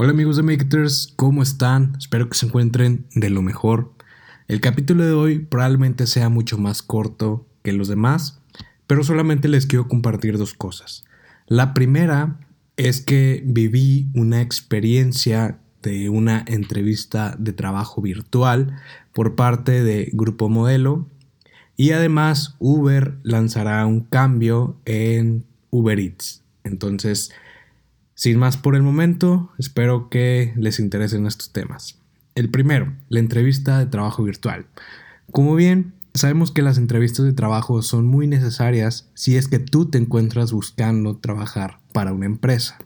Hola amigos de Makers, ¿cómo están? Espero que se encuentren de lo mejor. El capítulo de hoy probablemente sea mucho más corto que los demás, pero solamente les quiero compartir dos cosas. La primera es que viví una experiencia de una entrevista de trabajo virtual por parte de Grupo Modelo y además Uber lanzará un cambio en Uber Eats. Entonces, sin más por el momento, espero que les interesen estos temas. El primero, la entrevista de trabajo virtual. Como bien, sabemos que las entrevistas de trabajo son muy necesarias si es que tú te encuentras buscando trabajar para una empresa.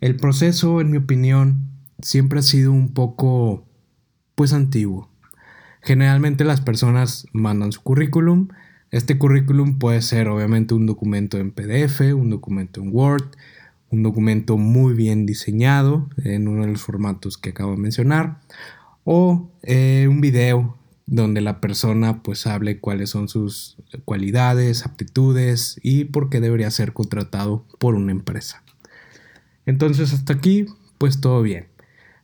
El proceso, en mi opinión, siempre ha sido un poco, pues, antiguo. Generalmente las personas mandan su currículum. Este currículum puede ser obviamente un documento en PDF, un documento en Word, un documento muy bien diseñado en uno de los formatos que acabo de mencionar o eh, un video donde la persona pues hable cuáles son sus cualidades, aptitudes y por qué debería ser contratado por una empresa. Entonces hasta aquí pues todo bien.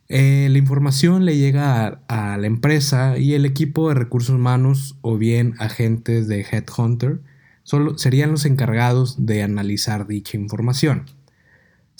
Eh, la información le llega a, a, la empresa y el equipo de recursos humanos o bien agentes de Headhunter solo serían los encargados de analizar dicha información.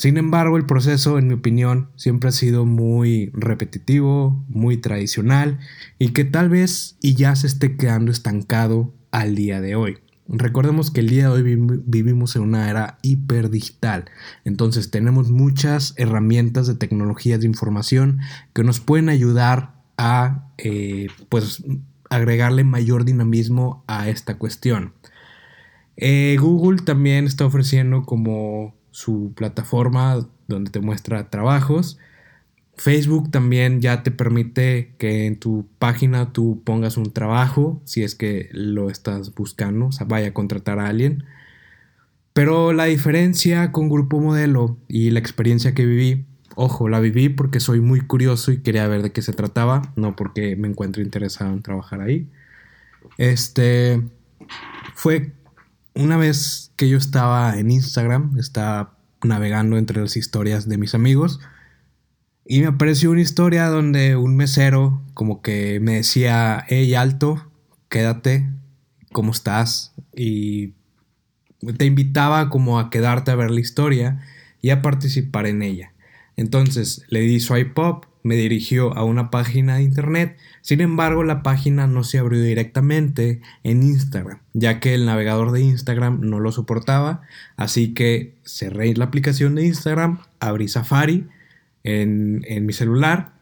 Sin embargo, el proceso, en mi opinión, siempre ha sido muy repetitivo, muy tradicional y que tal vez y ya se esté quedando estancado al día de hoy. Recordemos que el día de hoy vivimos en una era hiperdigital, entonces tenemos muchas herramientas de tecnologías de información que nos pueden ayudar a eh, pues agregarle mayor dinamismo a esta cuestión. Eh, Google también está ofreciendo como su plataforma donde te muestra trabajos. Facebook también ya te permite que en tu página tú pongas un trabajo si es que lo estás buscando, o sea, vaya a contratar a alguien. Pero la diferencia con Grupo Modelo y la experiencia que viví, ojo, la viví porque soy muy curioso y quería ver de qué se trataba, no porque me encuentro interesado en trabajar ahí. Este fue una vez que yo estaba en Instagram, estaba navegando entre las historias de mis amigos y me apareció una historia donde un mesero como que me decía, hey alto, quédate, ¿cómo estás? Y te invitaba como a quedarte a ver la historia y a participar en ella. Entonces le di swipe up me dirigió a una página de internet, sin embargo la página no se abrió directamente en Instagram, ya que el navegador de Instagram no lo soportaba, así que cerré la aplicación de Instagram, abrí Safari en, en mi celular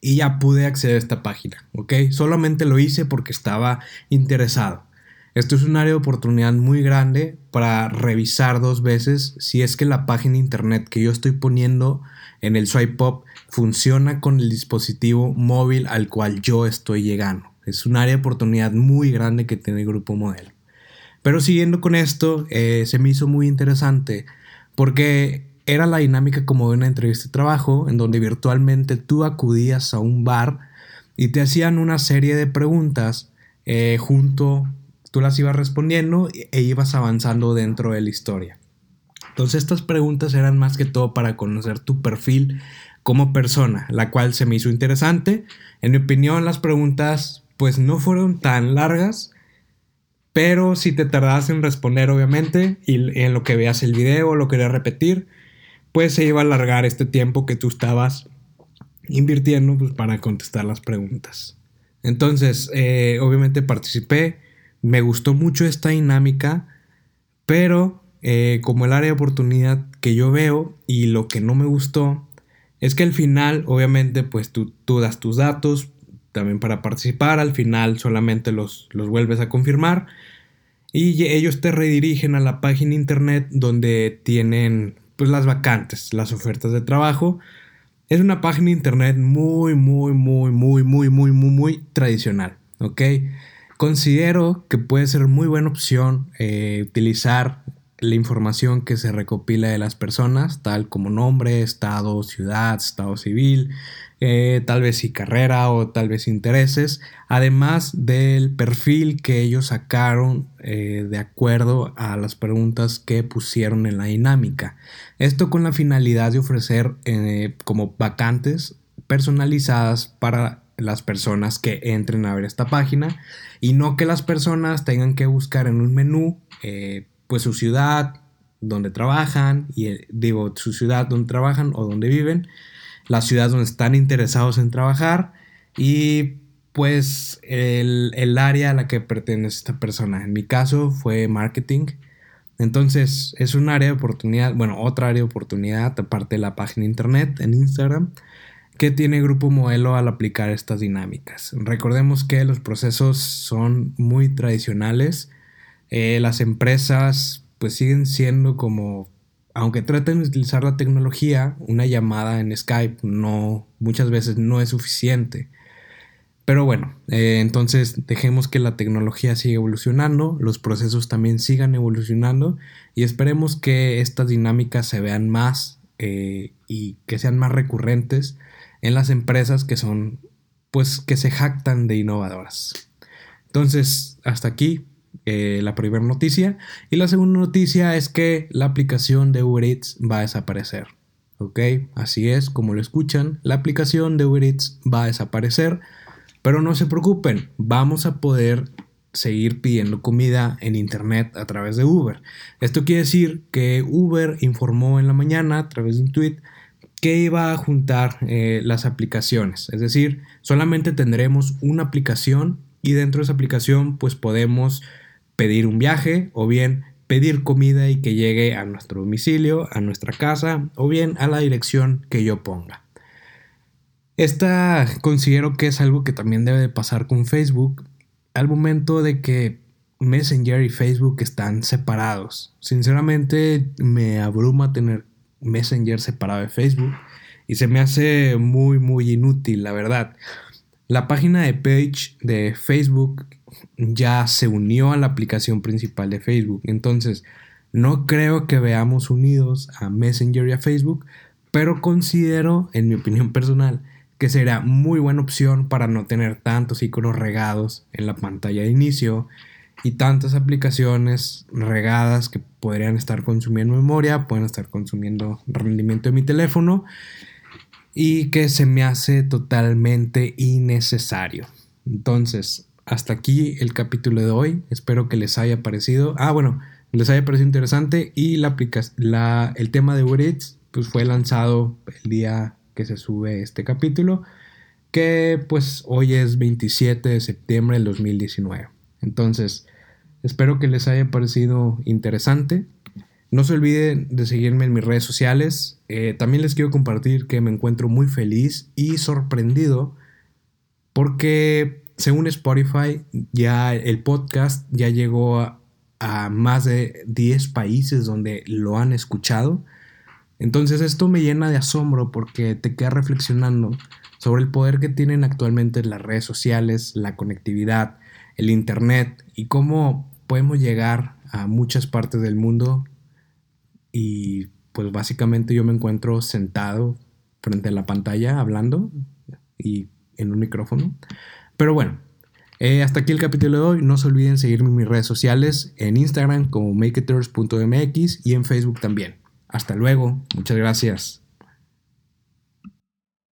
y ya pude acceder a esta página, ¿ok? Solamente lo hice porque estaba interesado. Esto es un área de oportunidad muy grande para revisar dos veces si es que la página internet que yo estoy poniendo en el swipe up funciona con el dispositivo móvil al cual yo estoy llegando. Es un área de oportunidad muy grande que tiene el grupo modelo. Pero siguiendo con esto, eh, se me hizo muy interesante porque era la dinámica como de una entrevista de trabajo en donde virtualmente tú acudías a un bar y te hacían una serie de preguntas eh, junto, tú las ibas respondiendo e ibas avanzando dentro de la historia. Entonces estas preguntas eran más que todo para conocer tu perfil como persona, la cual se me hizo interesante. En mi opinión las preguntas pues no fueron tan largas, pero si te tardas en responder obviamente y en lo que veas el video lo querías repetir, pues se iba a alargar este tiempo que tú estabas invirtiendo pues, para contestar las preguntas. Entonces, eh, obviamente participé, me gustó mucho esta dinámica, pero eh, como el área de oportunidad que yo veo y lo que no me gustó es que al final, obviamente, pues tú, tú das tus datos también para participar, al final solamente los, los vuelves a confirmar y ellos te redirigen a la página internet donde tienen pues las vacantes, las ofertas de trabajo. Es una página internet muy, muy, muy, muy, muy, muy, muy, muy tradicional, ¿ok? Considero que puede ser muy buena opción eh, utilizar la información que se recopila de las personas, tal como nombre, estado, ciudad, estado civil, eh, tal vez y carrera o tal vez intereses, además del perfil que ellos sacaron eh, de acuerdo a las preguntas que pusieron en la dinámica. Esto con la finalidad de ofrecer como vacantes personalizadas para las personas que entren a ver esta página y no que las personas tengan que buscar en un menú pues su ciudad donde trabajan y digo su ciudad donde trabajan o donde viven la ciudad donde están interesados en trabajar y pues el, área a la que pertenece esta persona. En mi caso fue marketing. Entonces es un área de oportunidad, bueno, otra área de oportunidad aparte de la página internet en Instagram que tiene grupo modelo al aplicar estas dinámicas. Recordemos que los procesos son muy tradicionales. Eh, las empresas pues siguen siendo como aunque traten de utilizar la tecnología, una llamada en Skype no, muchas veces no es suficiente. Pero bueno, eh, entonces dejemos que la tecnología siga evolucionando, los procesos también sigan evolucionando y esperemos que estas dinámicas se vean más eh, y que sean más recurrentes en las empresas que son, pues, que se jactan de innovadoras. Entonces, hasta aquí eh, la primera noticia. Y la segunda noticia es que la aplicación de Uber Eats va a desaparecer. ¿Ok? Así es, como lo escuchan, la aplicación de Uber Eats va a desaparecer. Pero no se preocupen, vamos a poder seguir pidiendo comida en internet a través de Uber. Esto quiere decir que Uber informó en la mañana a través de un tweet que iba a juntar eh, las aplicaciones. Es decir, solamente tendremos una aplicación y dentro de esa aplicación pues podemos pedir un viaje o bien pedir comida y que llegue a nuestro domicilio, a nuestra casa o bien a la dirección que yo ponga. Esta considero que es algo que también debe de pasar con Facebook al momento de que Messenger y Facebook están separados. Sinceramente me abruma tener Messenger separado de Facebook y se me hace muy muy inútil, la verdad. La página de page de Facebook ya se unió a la aplicación principal de Facebook. Entonces, no creo que veamos unidos a Messenger y a Facebook, pero considero, en mi opinión personal, que será muy buena opción para no tener tantos iconos regados en la pantalla de inicio y tantas aplicaciones regadas que podrían estar consumiendo memoria, pueden estar consumiendo rendimiento de mi teléfono y que se me hace totalmente innecesario. Entonces, hasta aquí el capítulo de hoy. Espero que les haya parecido. Ah, bueno, les haya parecido interesante. Y la, la el tema de Uber pues fue lanzado el día que se sube este capítulo. Que pues hoy es 27 de septiembre del 2019. Entonces, espero que les haya parecido interesante. No se olviden de seguirme en mis redes sociales. Eh, también les quiero compartir que me encuentro muy feliz y sorprendido porque según Spotify, ya el podcast ya llegó a, más de 10 países donde lo han escuchado. Entonces esto me llena de asombro porque te queda reflexionando sobre el poder que tienen actualmente las redes sociales, la conectividad, el Internet y cómo podemos llegar a muchas partes del mundo y pues básicamente yo me encuentro sentado frente a la pantalla hablando y en un micrófono. Pero bueno, eh, hasta aquí el capítulo de hoy. No se olviden seguirme en mis redes sociales, en Instagram como makeiters.mx y en Facebook también. Hasta luego, muchas gracias.